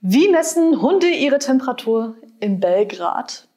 Wie messen Hunde ihre Temperatur in Belgrad?